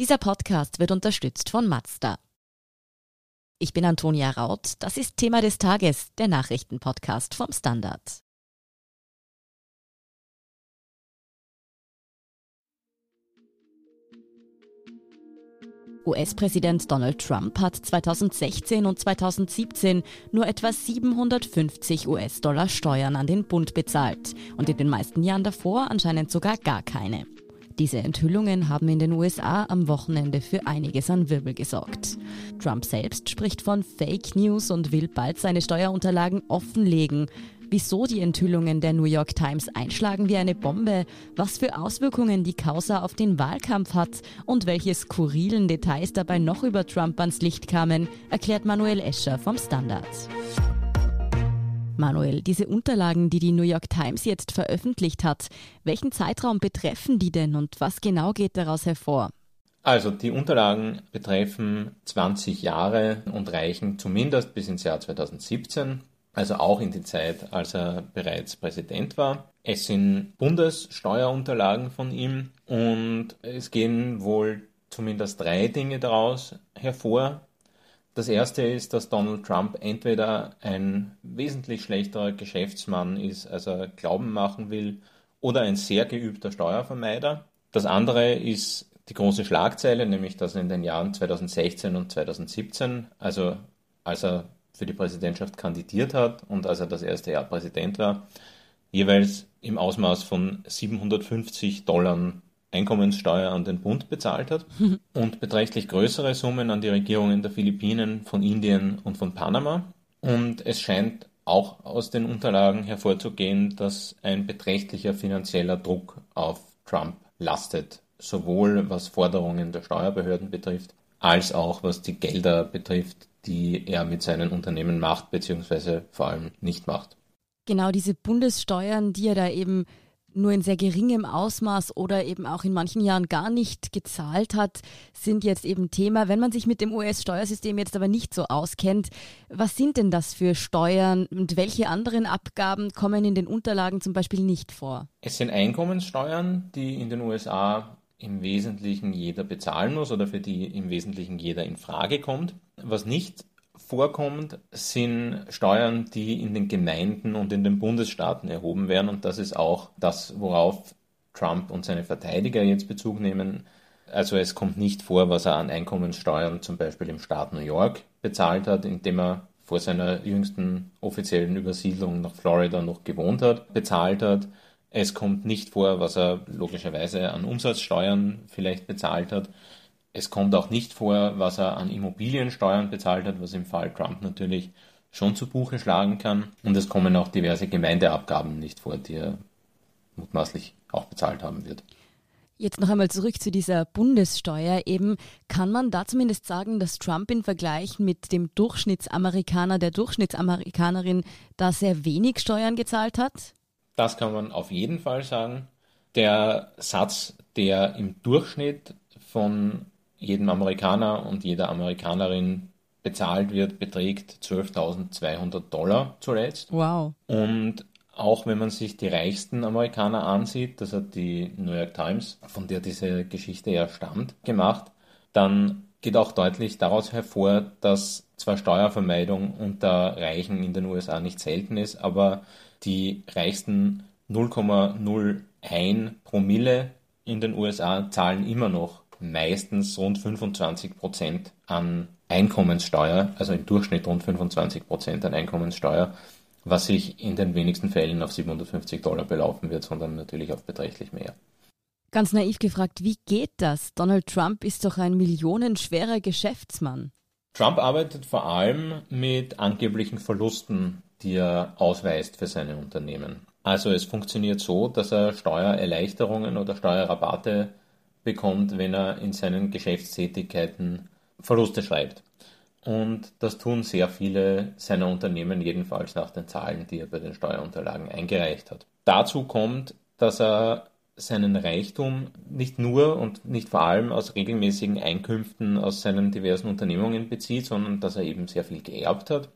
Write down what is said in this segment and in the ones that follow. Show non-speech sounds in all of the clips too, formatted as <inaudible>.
Dieser Podcast wird unterstützt von Mazda. Ich bin Antonia Raut. Das ist Thema des Tages, der Nachrichtenpodcast vom Standard. US-Präsident Donald Trump hat 2016 und 2017 nur etwa 750 US-Dollar Steuern an den Bund bezahlt und in den meisten Jahren davor anscheinend sogar gar keine. Diese Enthüllungen haben in den USA am Wochenende für einiges an Wirbel gesorgt. Trump selbst spricht von Fake News und will bald seine Steuerunterlagen offenlegen. Wieso die Enthüllungen der New York Times einschlagen wie eine Bombe, was für Auswirkungen die Causa auf den Wahlkampf hat und welche skurrilen Details dabei noch über Trump ans Licht kamen, erklärt Manuel Escher vom Standard. Manuel, diese Unterlagen, die die New York Times jetzt veröffentlicht hat, welchen Zeitraum betreffen die denn und was genau geht daraus hervor? Also die Unterlagen betreffen 20 Jahre und reichen zumindest bis ins Jahr 2017, also auch in die Zeit, als er bereits Präsident war. Es sind Bundessteuerunterlagen von ihm und es gehen wohl zumindest drei Dinge daraus hervor. Das erste ist, dass Donald Trump entweder ein wesentlich schlechterer Geschäftsmann ist, als er glauben machen will, oder ein sehr geübter Steuervermeider. Das andere ist die große Schlagzeile, nämlich dass er in den Jahren 2016 und 2017, also als er für die Präsidentschaft kandidiert hat und als er das erste Jahr Präsident war, jeweils im Ausmaß von 750 Dollar Einkommenssteuer an den Bund bezahlt hat <laughs> und beträchtlich größere Summen an die Regierungen der Philippinen, von Indien und von Panama. Und es scheint auch aus den Unterlagen hervorzugehen, dass ein beträchtlicher finanzieller Druck auf Trump lastet, sowohl was Forderungen der Steuerbehörden betrifft, als auch was die Gelder betrifft, die er mit seinen Unternehmen macht, beziehungsweise vor allem nicht macht. Genau diese Bundessteuern, die er da eben nur in sehr geringem Ausmaß oder eben auch in manchen Jahren gar nicht gezahlt hat, sind jetzt eben Thema. Wenn man sich mit dem US-Steuersystem jetzt aber nicht so auskennt, was sind denn das für Steuern und welche anderen Abgaben kommen in den Unterlagen zum Beispiel nicht vor? Es sind Einkommenssteuern, die in den USA im Wesentlichen jeder bezahlen muss oder für die im Wesentlichen jeder in Frage kommt. Was nicht vorkommt, sind Steuern, die in den Gemeinden und in den Bundesstaaten erhoben werden. Und das ist auch das, worauf Trump und seine Verteidiger jetzt Bezug nehmen. Also es kommt nicht vor, was er an Einkommenssteuern zum Beispiel im Staat New York bezahlt hat, indem er vor seiner jüngsten offiziellen Übersiedlung nach Florida noch gewohnt hat, bezahlt hat. Es kommt nicht vor, was er logischerweise an Umsatzsteuern vielleicht bezahlt hat. Es kommt auch nicht vor, was er an Immobiliensteuern bezahlt hat, was im Fall Trump natürlich schon zu Buche schlagen kann. Und es kommen auch diverse Gemeindeabgaben nicht vor, die er mutmaßlich auch bezahlt haben wird. Jetzt noch einmal zurück zu dieser Bundessteuer. Eben kann man da zumindest sagen, dass Trump im Vergleich mit dem Durchschnittsamerikaner, der Durchschnittsamerikanerin, da sehr wenig Steuern gezahlt hat? Das kann man auf jeden Fall sagen. Der Satz, der im Durchschnitt von jedem Amerikaner und jeder Amerikanerin bezahlt wird, beträgt 12.200 Dollar zuletzt. Wow. Und auch wenn man sich die reichsten Amerikaner ansieht, das hat die New York Times, von der diese Geschichte ja stammt, gemacht, dann geht auch deutlich daraus hervor, dass zwar Steuervermeidung unter Reichen in den USA nicht selten ist, aber die reichsten 0,01 Promille in den USA zahlen immer noch meistens rund 25 Prozent an Einkommenssteuer, also im Durchschnitt rund 25 Prozent an Einkommenssteuer, was sich in den wenigsten Fällen auf 750 Dollar belaufen wird, sondern natürlich auf beträchtlich mehr. Ganz naiv gefragt, wie geht das? Donald Trump ist doch ein millionenschwerer Geschäftsmann. Trump arbeitet vor allem mit angeblichen Verlusten, die er ausweist für seine Unternehmen. Also es funktioniert so, dass er Steuererleichterungen oder Steuerrabatte bekommt, wenn er in seinen Geschäftstätigkeiten Verluste schreibt. Und das tun sehr viele seiner Unternehmen, jedenfalls nach den Zahlen, die er bei den Steuerunterlagen eingereicht hat. Dazu kommt, dass er seinen Reichtum nicht nur und nicht vor allem aus regelmäßigen Einkünften aus seinen diversen Unternehmungen bezieht, sondern dass er eben sehr viel geerbt hat,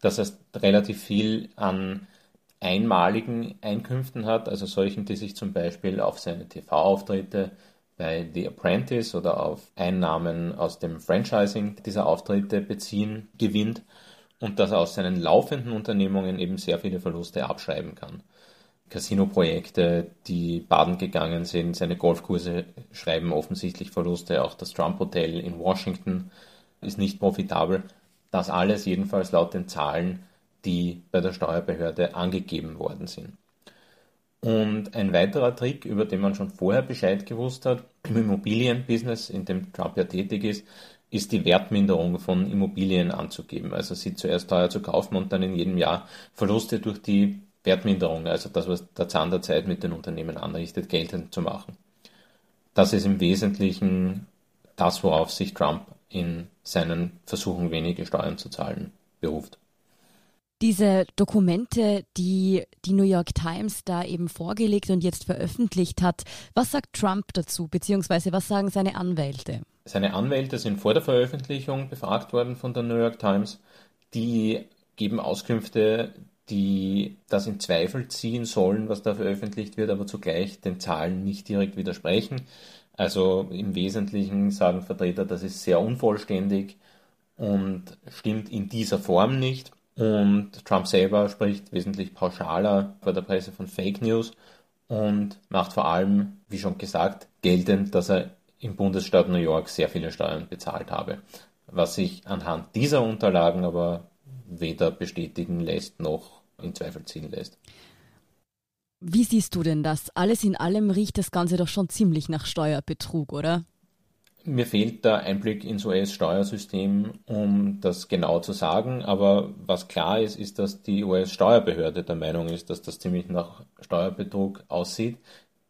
dass er relativ viel an einmaligen Einkünften hat, also solchen, die sich zum Beispiel auf seine TV-Auftritte bei The Apprentice oder auf Einnahmen aus dem Franchising dieser Auftritte beziehen, gewinnt und dass er aus seinen laufenden Unternehmungen eben sehr viele Verluste abschreiben kann. Casino-Projekte, die baden gegangen sind, seine Golfkurse schreiben offensichtlich Verluste, auch das Trump Hotel in Washington ist nicht profitabel. Das alles jedenfalls laut den Zahlen, die bei der Steuerbehörde angegeben worden sind. Und ein weiterer Trick, über den man schon vorher Bescheid gewusst hat, im Immobilienbusiness, in dem Trump ja tätig ist, ist die Wertminderung von Immobilien anzugeben. Also sie zuerst teuer zu kaufen und dann in jedem Jahr Verluste durch die Wertminderung, also das, was der Zahn der Zeit mit den Unternehmen anrichtet, geltend zu machen. Das ist im Wesentlichen das, worauf sich Trump in seinen Versuchen, wenige Steuern zu zahlen, beruft. Diese Dokumente, die die New York Times da eben vorgelegt und jetzt veröffentlicht hat, was sagt Trump dazu, beziehungsweise was sagen seine Anwälte? Seine Anwälte sind vor der Veröffentlichung befragt worden von der New York Times. Die geben Auskünfte, die das in Zweifel ziehen sollen, was da veröffentlicht wird, aber zugleich den Zahlen nicht direkt widersprechen. Also im Wesentlichen sagen Vertreter, das ist sehr unvollständig und stimmt in dieser Form nicht. Und Trump selber spricht wesentlich pauschaler vor der Presse von Fake News und macht vor allem, wie schon gesagt, geltend, dass er im Bundesstaat New York sehr viele Steuern bezahlt habe. Was sich anhand dieser Unterlagen aber weder bestätigen lässt noch in Zweifel ziehen lässt. Wie siehst du denn das? Alles in allem riecht das Ganze doch schon ziemlich nach Steuerbetrug, oder? Mir fehlt der Einblick ins US-Steuersystem, um das genau zu sagen. Aber was klar ist, ist, dass die US-Steuerbehörde der Meinung ist, dass das ziemlich nach Steuerbetrug aussieht.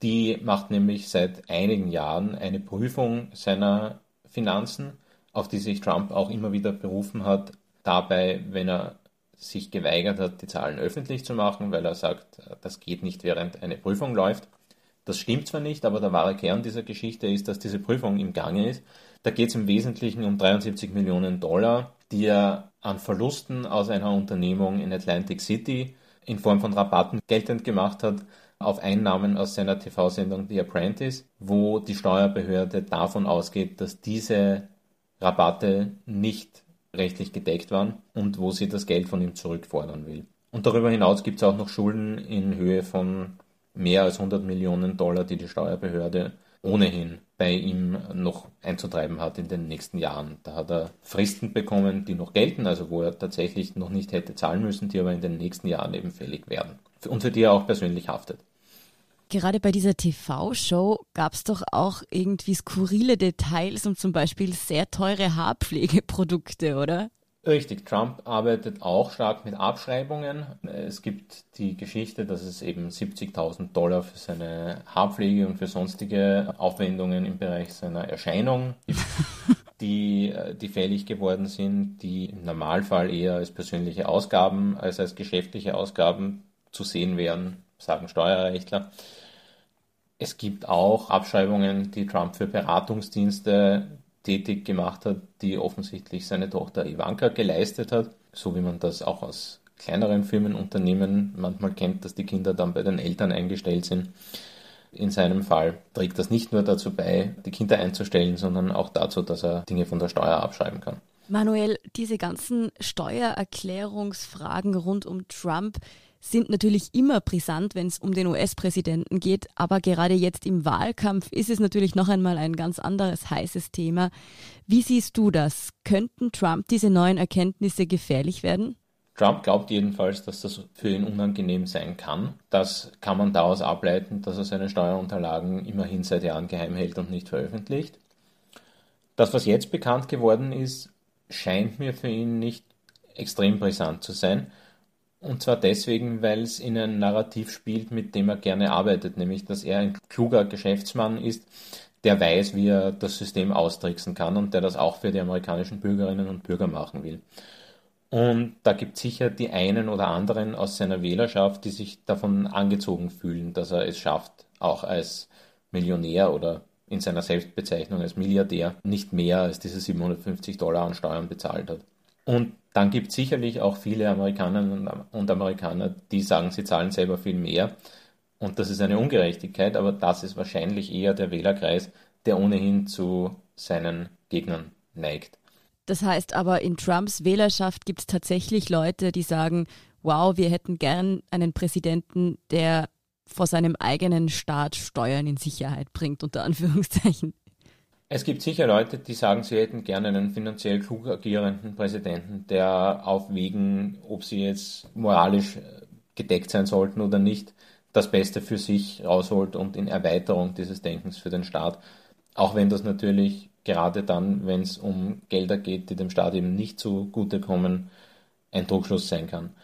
Die macht nämlich seit einigen Jahren eine Prüfung seiner Finanzen, auf die sich Trump auch immer wieder berufen hat. Dabei, wenn er sich geweigert hat, die Zahlen öffentlich zu machen, weil er sagt, das geht nicht, während eine Prüfung läuft. Das stimmt zwar nicht, aber der wahre Kern dieser Geschichte ist, dass diese Prüfung im Gange ist. Da geht es im Wesentlichen um 73 Millionen Dollar, die er an Verlusten aus einer Unternehmung in Atlantic City in Form von Rabatten geltend gemacht hat auf Einnahmen aus seiner TV-Sendung The Apprentice, wo die Steuerbehörde davon ausgeht, dass diese Rabatte nicht rechtlich gedeckt waren und wo sie das Geld von ihm zurückfordern will. Und darüber hinaus gibt es auch noch Schulden in Höhe von mehr als 100 Millionen Dollar, die die Steuerbehörde ohnehin bei ihm noch einzutreiben hat in den nächsten Jahren. Da hat er Fristen bekommen, die noch gelten, also wo er tatsächlich noch nicht hätte zahlen müssen, die aber in den nächsten Jahren eben fällig werden und für die er auch persönlich haftet. Gerade bei dieser TV-Show gab es doch auch irgendwie skurrile Details und zum Beispiel sehr teure Haarpflegeprodukte, oder? Richtig, Trump arbeitet auch stark mit Abschreibungen. Es gibt die Geschichte, dass es eben 70.000 Dollar für seine Haarpflege und für sonstige Aufwendungen im Bereich seiner Erscheinung gibt, <laughs> die, äh, die fällig geworden sind, die im Normalfall eher als persönliche Ausgaben als als geschäftliche Ausgaben zu sehen wären, sagen Steuerrechtler. Es gibt auch Abschreibungen, die Trump für Beratungsdienste tätig gemacht hat, die offensichtlich seine Tochter Ivanka geleistet hat, so wie man das auch aus kleineren Firmenunternehmen manchmal kennt, dass die Kinder dann bei den Eltern eingestellt sind. In seinem Fall trägt das nicht nur dazu bei, die Kinder einzustellen, sondern auch dazu, dass er Dinge von der Steuer abschreiben kann. Manuel, diese ganzen Steuererklärungsfragen rund um Trump, sind natürlich immer brisant, wenn es um den US-Präsidenten geht, aber gerade jetzt im Wahlkampf ist es natürlich noch einmal ein ganz anderes heißes Thema. Wie siehst du das? Könnten Trump diese neuen Erkenntnisse gefährlich werden? Trump glaubt jedenfalls, dass das für ihn unangenehm sein kann. Das kann man daraus ableiten, dass er seine Steuerunterlagen immerhin seit Jahren geheim hält und nicht veröffentlicht. Das, was jetzt bekannt geworden ist, scheint mir für ihn nicht extrem brisant zu sein. Und zwar deswegen, weil es in ein Narrativ spielt, mit dem er gerne arbeitet, nämlich dass er ein kluger Geschäftsmann ist, der weiß, wie er das System austricksen kann und der das auch für die amerikanischen Bürgerinnen und Bürger machen will. Und da gibt es sicher die einen oder anderen aus seiner Wählerschaft, die sich davon angezogen fühlen, dass er es schafft, auch als Millionär oder in seiner Selbstbezeichnung als Milliardär nicht mehr als diese 750 Dollar an Steuern bezahlt hat. Und dann gibt es sicherlich auch viele Amerikanerinnen und Amerikaner, die sagen, sie zahlen selber viel mehr. Und das ist eine Ungerechtigkeit, aber das ist wahrscheinlich eher der Wählerkreis, der ohnehin zu seinen Gegnern neigt. Das heißt aber, in Trumps Wählerschaft gibt es tatsächlich Leute, die sagen, wow, wir hätten gern einen Präsidenten, der vor seinem eigenen Staat Steuern in Sicherheit bringt, unter Anführungszeichen. Es gibt sicher Leute, die sagen, sie hätten gerne einen finanziell klug agierenden Präsidenten, der auf Wegen, ob sie jetzt moralisch gedeckt sein sollten oder nicht, das Beste für sich rausholt und in Erweiterung dieses Denkens für den Staat. Auch wenn das natürlich gerade dann, wenn es um Gelder geht, die dem Staat eben nicht zugutekommen, ein Druckschluss sein kann.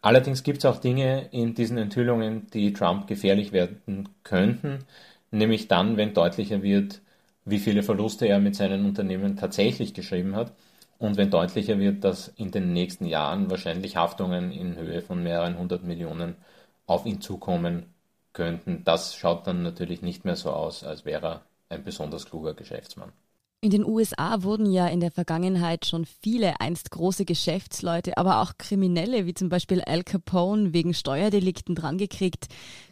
Allerdings gibt es auch Dinge in diesen Enthüllungen, die Trump gefährlich werden könnten, nämlich dann, wenn deutlicher wird, wie viele Verluste er mit seinen Unternehmen tatsächlich geschrieben hat und wenn deutlicher wird, dass in den nächsten Jahren wahrscheinlich Haftungen in Höhe von mehreren hundert Millionen auf ihn zukommen könnten. Das schaut dann natürlich nicht mehr so aus, als wäre er ein besonders kluger Geschäftsmann. In den USA wurden ja in der Vergangenheit schon viele einst große Geschäftsleute, aber auch Kriminelle wie zum Beispiel Al Capone wegen Steuerdelikten drangekriegt.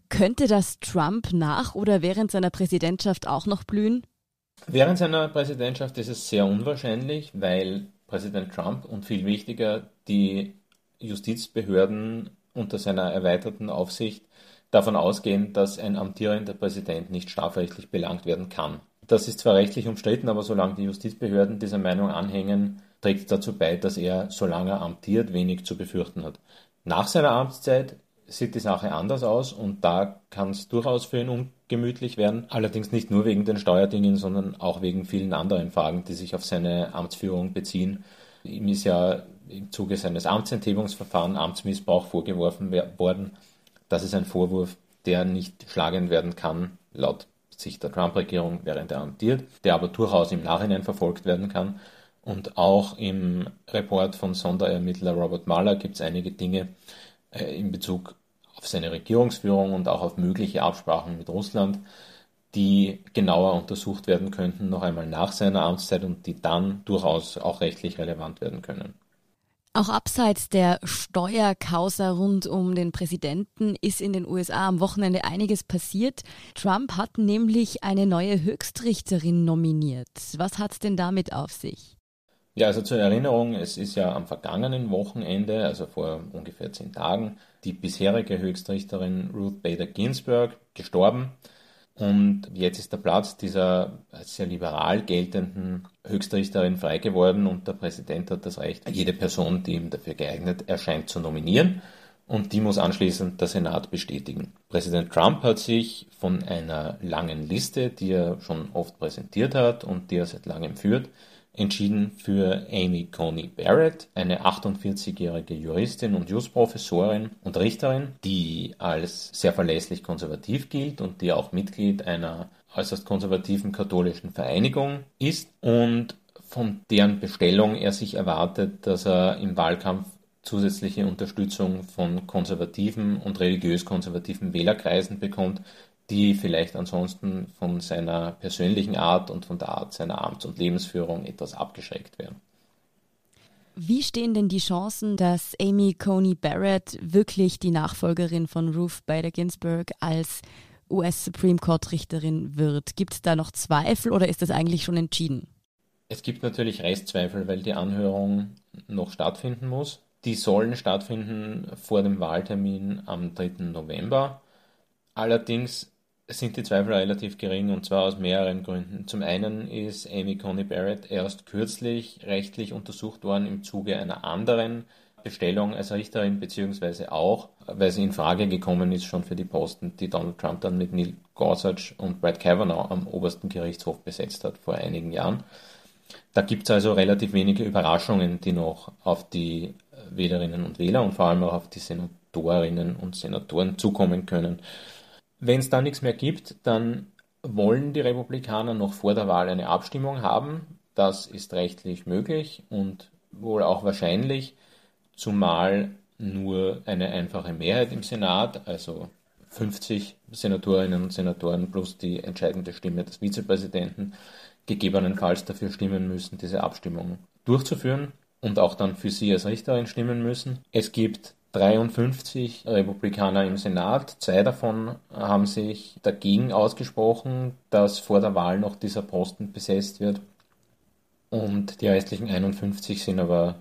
Könnte das Trump nach oder während seiner Präsidentschaft auch noch blühen? Während seiner Präsidentschaft ist es sehr unwahrscheinlich, weil Präsident Trump und viel wichtiger die Justizbehörden unter seiner erweiterten Aufsicht davon ausgehen, dass ein amtierender Präsident nicht strafrechtlich belangt werden kann. Das ist zwar rechtlich umstritten, aber solange die Justizbehörden dieser Meinung anhängen, trägt es dazu bei, dass er, solange er amtiert, wenig zu befürchten hat. Nach seiner Amtszeit sieht die Sache anders aus und da kann es durchaus für ihn ungemütlich werden. Allerdings nicht nur wegen den Steuerdingen, sondern auch wegen vielen anderen Fragen, die sich auf seine Amtsführung beziehen. Ihm ist ja im Zuge seines Amtsenthebungsverfahrens Amtsmissbrauch vorgeworfen worden. Das ist ein Vorwurf, der nicht schlagend werden kann, laut Sicht der Trump-Regierung, während er amtiert, der aber durchaus im Nachhinein verfolgt werden kann. Und auch im Report von Sonderermittler Robert Mueller gibt es einige Dinge äh, in Bezug auf seine Regierungsführung und auch auf mögliche Absprachen mit Russland, die genauer untersucht werden könnten, noch einmal nach seiner Amtszeit und die dann durchaus auch rechtlich relevant werden können. Auch abseits der Steuerkausa rund um den Präsidenten ist in den USA am Wochenende einiges passiert. Trump hat nämlich eine neue Höchstrichterin nominiert. Was hat es denn damit auf sich? Ja, also zur Erinnerung, es ist ja am vergangenen Wochenende, also vor ungefähr zehn Tagen, die bisherige Höchstrichterin Ruth Bader Ginsburg gestorben. Und jetzt ist der Platz dieser sehr liberal geltenden Höchstrichterin frei geworden und der Präsident hat das Recht, jede Person, die ihm dafür geeignet erscheint, zu nominieren. Und die muss anschließend der Senat bestätigen. Präsident Trump hat sich von einer langen Liste, die er schon oft präsentiert hat und die er seit langem führt, entschieden für Amy Coney Barrett, eine 48-jährige Juristin und Jus-Professorin und Richterin, die als sehr verlässlich konservativ gilt und die auch Mitglied einer äußerst konservativen katholischen Vereinigung ist und von deren Bestellung er sich erwartet, dass er im Wahlkampf zusätzliche Unterstützung von konservativen und religiös konservativen Wählerkreisen bekommt, die vielleicht ansonsten von seiner persönlichen Art und von der Art seiner Amts- und Lebensführung etwas abgeschreckt werden. Wie stehen denn die Chancen, dass Amy Coney Barrett wirklich die Nachfolgerin von Ruth Bader Ginsburg als US Supreme Court Richterin wird? Gibt es da noch Zweifel oder ist das eigentlich schon entschieden? Es gibt natürlich Restzweifel, weil die Anhörung noch stattfinden muss. Die sollen stattfinden vor dem Wahltermin am 3. November. Allerdings sind die Zweifel relativ gering und zwar aus mehreren Gründen. Zum einen ist Amy Coney Barrett erst kürzlich rechtlich untersucht worden im Zuge einer anderen Bestellung als Richterin, beziehungsweise auch, weil sie in Frage gekommen ist schon für die Posten, die Donald Trump dann mit Neil Gorsuch und Brett Kavanaugh am obersten Gerichtshof besetzt hat vor einigen Jahren. Da gibt es also relativ wenige Überraschungen, die noch auf die Wählerinnen und Wähler und vor allem auch auf die Senatorinnen und Senatoren zukommen können. Wenn es da nichts mehr gibt, dann wollen die Republikaner noch vor der Wahl eine Abstimmung haben. Das ist rechtlich möglich und wohl auch wahrscheinlich, zumal nur eine einfache Mehrheit im Senat, also 50 Senatorinnen und Senatoren plus die entscheidende Stimme des Vizepräsidenten, gegebenenfalls dafür stimmen müssen, diese Abstimmung durchzuführen und auch dann für sie als Richterin stimmen müssen. Es gibt 53 Republikaner im Senat. Zwei davon haben sich dagegen ausgesprochen, dass vor der Wahl noch dieser Posten besetzt wird. Und die restlichen 51 sind aber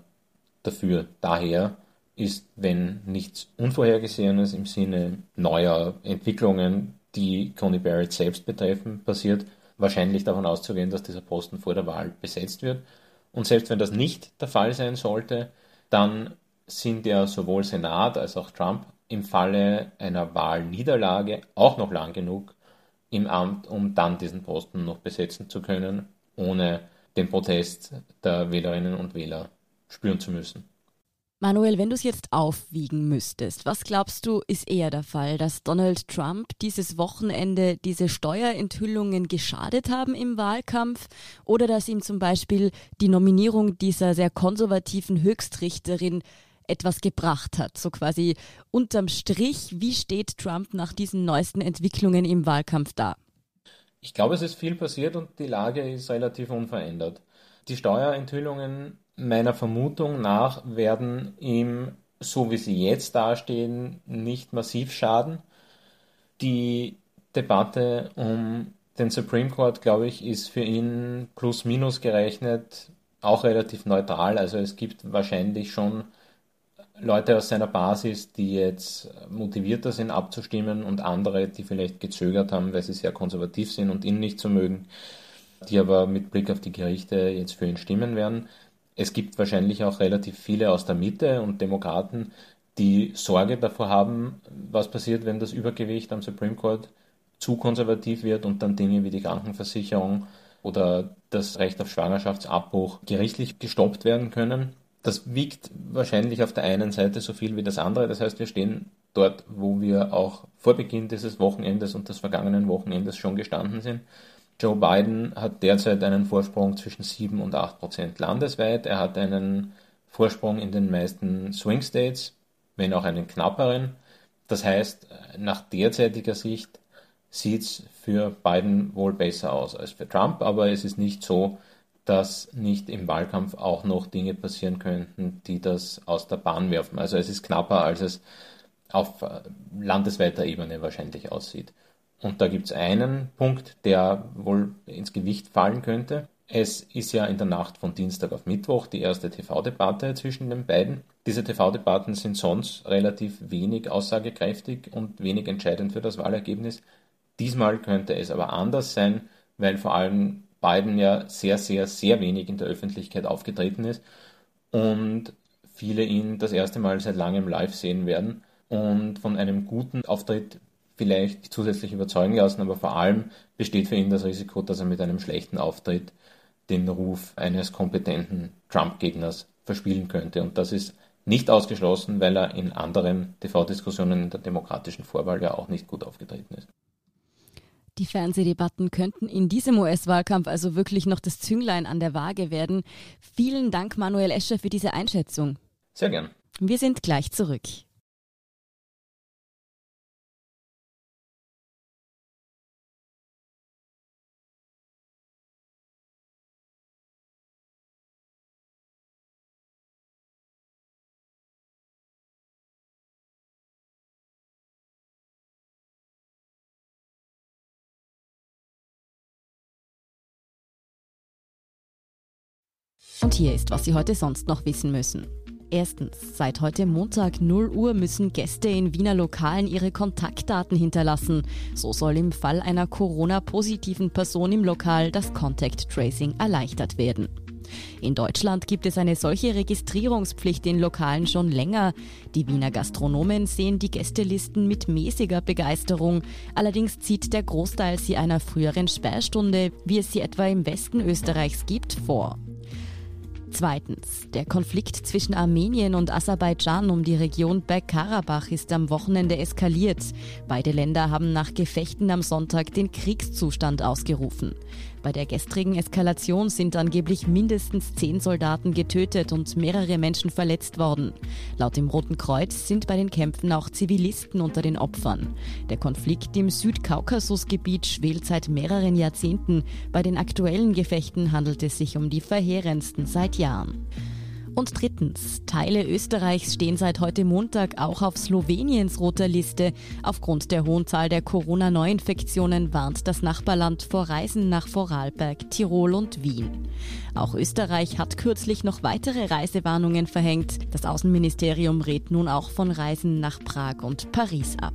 dafür. Daher ist, wenn nichts Unvorhergesehenes im Sinne neuer Entwicklungen, die Coney Barrett selbst betreffen, passiert, wahrscheinlich davon auszugehen, dass dieser Posten vor der Wahl besetzt wird. Und selbst wenn das nicht der Fall sein sollte, dann sind ja sowohl Senat als auch Trump im Falle einer Wahlniederlage auch noch lang genug im Amt, um dann diesen Posten noch besetzen zu können, ohne den Protest der Wählerinnen und Wähler spüren zu müssen. Manuel, wenn du es jetzt aufwiegen müsstest, was glaubst du, ist eher der Fall, dass Donald Trump dieses Wochenende diese Steuerenthüllungen geschadet haben im Wahlkampf oder dass ihm zum Beispiel die Nominierung dieser sehr konservativen Höchstrichterin etwas gebracht hat? So quasi unterm Strich, wie steht Trump nach diesen neuesten Entwicklungen im Wahlkampf da? Ich glaube, es ist viel passiert und die Lage ist relativ unverändert. Die Steuerenthüllungen meiner Vermutung nach werden ihm, so wie sie jetzt dastehen, nicht massiv schaden. Die Debatte um den Supreme Court, glaube ich, ist für ihn plus minus gerechnet auch relativ neutral. Also es gibt wahrscheinlich schon Leute aus seiner Basis, die jetzt motivierter sind abzustimmen und andere, die vielleicht gezögert haben, weil sie sehr konservativ sind und ihn nicht so mögen, die aber mit Blick auf die Gerichte jetzt für ihn stimmen werden. Es gibt wahrscheinlich auch relativ viele aus der Mitte und Demokraten, die Sorge davor haben, was passiert, wenn das Übergewicht am Supreme Court zu konservativ wird und dann Dinge wie die Krankenversicherung oder das Recht auf Schwangerschaftsabbruch gerichtlich gestoppt werden können. Das wiegt wahrscheinlich auf der einen Seite so viel wie das andere. Das heißt, wir stehen dort, wo wir auch vor Beginn dieses Wochenendes und des vergangenen Wochenendes schon gestanden sind. Joe Biden hat derzeit einen Vorsprung zwischen 7 und 8 Prozent landesweit. Er hat einen Vorsprung in den meisten Swing States, wenn auch einen knapperen. Das heißt, nach derzeitiger Sicht sieht es für Biden wohl besser aus als für Trump, aber es ist nicht so, dass nicht im Wahlkampf auch noch Dinge passieren könnten, die das aus der Bahn werfen. Also es ist knapper, als es auf landesweiter Ebene wahrscheinlich aussieht. Und da gibt es einen Punkt, der wohl ins Gewicht fallen könnte. Es ist ja in der Nacht von Dienstag auf Mittwoch die erste TV-Debatte zwischen den beiden. Diese TV-Debatten sind sonst relativ wenig aussagekräftig und wenig entscheidend für das Wahlergebnis. Diesmal könnte es aber anders sein, weil vor allem Biden ja sehr, sehr, sehr wenig in der Öffentlichkeit aufgetreten ist und viele ihn das erste Mal seit langem live sehen werden. Und von einem guten Auftritt vielleicht zusätzlich überzeugen lassen, aber vor allem besteht für ihn das Risiko, dass er mit einem schlechten Auftritt den Ruf eines kompetenten Trump-Gegners verspielen könnte. Und das ist nicht ausgeschlossen, weil er in anderen TV-Diskussionen in der demokratischen Vorwahl ja auch nicht gut aufgetreten ist. Die Fernsehdebatten könnten in diesem US-Wahlkampf also wirklich noch das Zünglein an der Waage werden. Vielen Dank, Manuel Escher, für diese Einschätzung. Sehr gern. Wir sind gleich zurück. Und hier ist, was Sie heute sonst noch wissen müssen. Erstens, seit heute Montag 0 Uhr müssen Gäste in Wiener Lokalen ihre Kontaktdaten hinterlassen. So soll im Fall einer Corona-positiven Person im Lokal das Contact Tracing erleichtert werden. In Deutschland gibt es eine solche Registrierungspflicht in Lokalen schon länger. Die Wiener Gastronomen sehen die Gästelisten mit mäßiger Begeisterung. Allerdings zieht der Großteil sie einer früheren Sperrstunde, wie es sie etwa im Westen Österreichs gibt, vor. Zweitens. Der Konflikt zwischen Armenien und Aserbaidschan um die Region Bergkarabach ist am Wochenende eskaliert. Beide Länder haben nach Gefechten am Sonntag den Kriegszustand ausgerufen. Bei der gestrigen Eskalation sind angeblich mindestens zehn Soldaten getötet und mehrere Menschen verletzt worden. Laut dem Roten Kreuz sind bei den Kämpfen auch Zivilisten unter den Opfern. Der Konflikt im Südkaukasusgebiet schwelt seit mehreren Jahrzehnten. Bei den aktuellen Gefechten handelt es sich um die verheerendsten seit Jahren. Und drittens, Teile Österreichs stehen seit heute Montag auch auf Sloweniens roter Liste. Aufgrund der hohen Zahl der Corona-Neuinfektionen warnt das Nachbarland vor Reisen nach Vorarlberg, Tirol und Wien. Auch Österreich hat kürzlich noch weitere Reisewarnungen verhängt. Das Außenministerium rät nun auch von Reisen nach Prag und Paris ab.